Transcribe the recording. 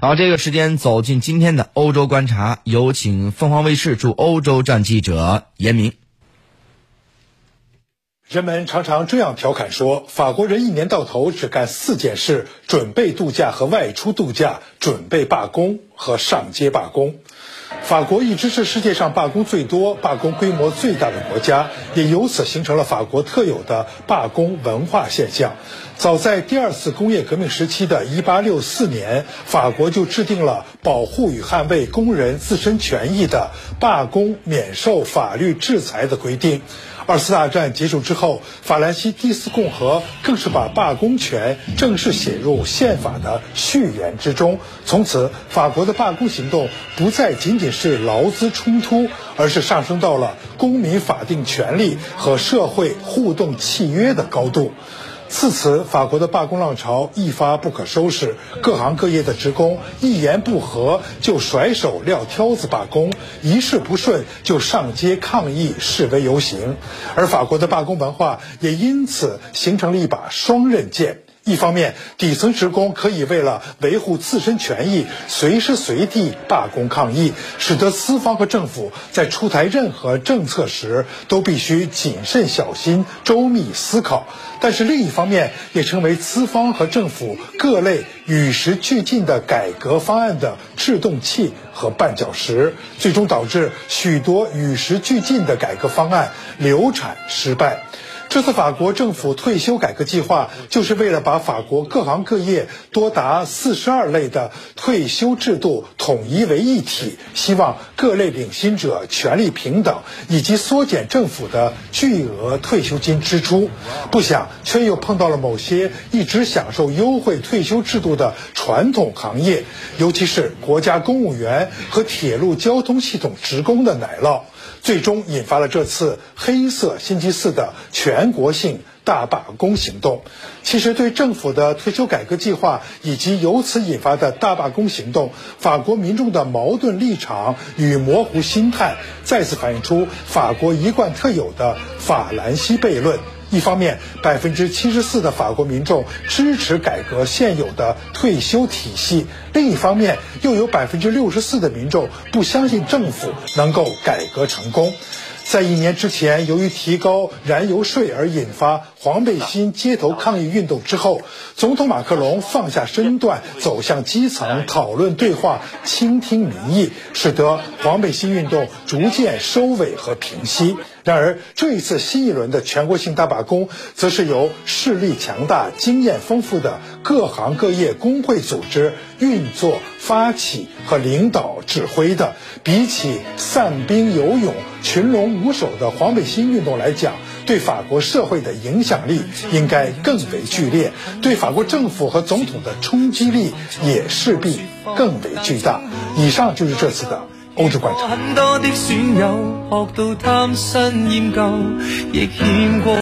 好，这个时间走进今天的欧洲观察，有请凤凰卫视驻欧洲站记者严明。人们常常这样调侃说，法国人一年到头只干四件事：准备度假和外出度假，准备罢工和上街罢工。法国一直是世界上罢工最多、罢工规模最大的国家，也由此形成了法国特有的罢工文化现象。早在第二次工业革命时期的1864年，法国就制定了保护与捍卫工人自身权益的罢工免受法律制裁的规定。二次大战结束之后，法兰西第四共和更是把罢工权正式写入宪法的序言之中。从此，法国的罢工行动不再仅仅是是劳资冲突，而是上升到了公民法定权利和社会互动契约的高度。自此，法国的罢工浪潮一发不可收拾，各行各业的职工一言不合就甩手撂挑子罢工，一事不顺就上街抗议示威游行，而法国的罢工文化也因此形成了一把双刃剑。一方面，底层职工可以为了维护自身权益，随时随地罢工抗议，使得资方和政府在出台任何政策时都必须谨慎小心、周密思考；但是另一方面，也成为资方和政府各类与时俱进的改革方案的制动器和绊脚石，最终导致许多与时俱进的改革方案流产失败。这次法国政府退休改革计划，就是为了把法国各行各业多达四十二类的退休制度统一为一体，希望各类领薪者权利平等，以及缩减政府的巨额退休金支出。不想却又碰到了某些一直享受优惠退休制度的传统行业，尤其是国家公务员和铁路交通系统职工的奶酪。最终引发了这次黑色星期四的全国性大罢工行动。其实，对政府的退休改革计划以及由此引发的大罢工行动，法国民众的矛盾立场与模糊心态，再次反映出法国一贯特有的法兰西悖论。一方面，百分之七十四的法国民众支持改革现有的退休体系；另一方面，又有百分之六十四的民众不相信政府能够改革成功。在一年之前，由于提高燃油税而引发黄背心街头抗议运动之后，总统马克龙放下身段，走向基层讨论对话，倾听民意，使得黄背心运动逐渐收尾和平息。然而，这一次新一轮的全国性大罢工，则是由势力强大、经验丰富的各行各业工会组织运作、发起和领导指挥的。比起散兵游勇、群龙无首的黄背心运动来讲，对法国社会的影响力应该更为剧烈，对法国政府和总统的冲击力也势必更为巨大。以上就是这次的。很多的损友学到贪新厌旧，亦欠过。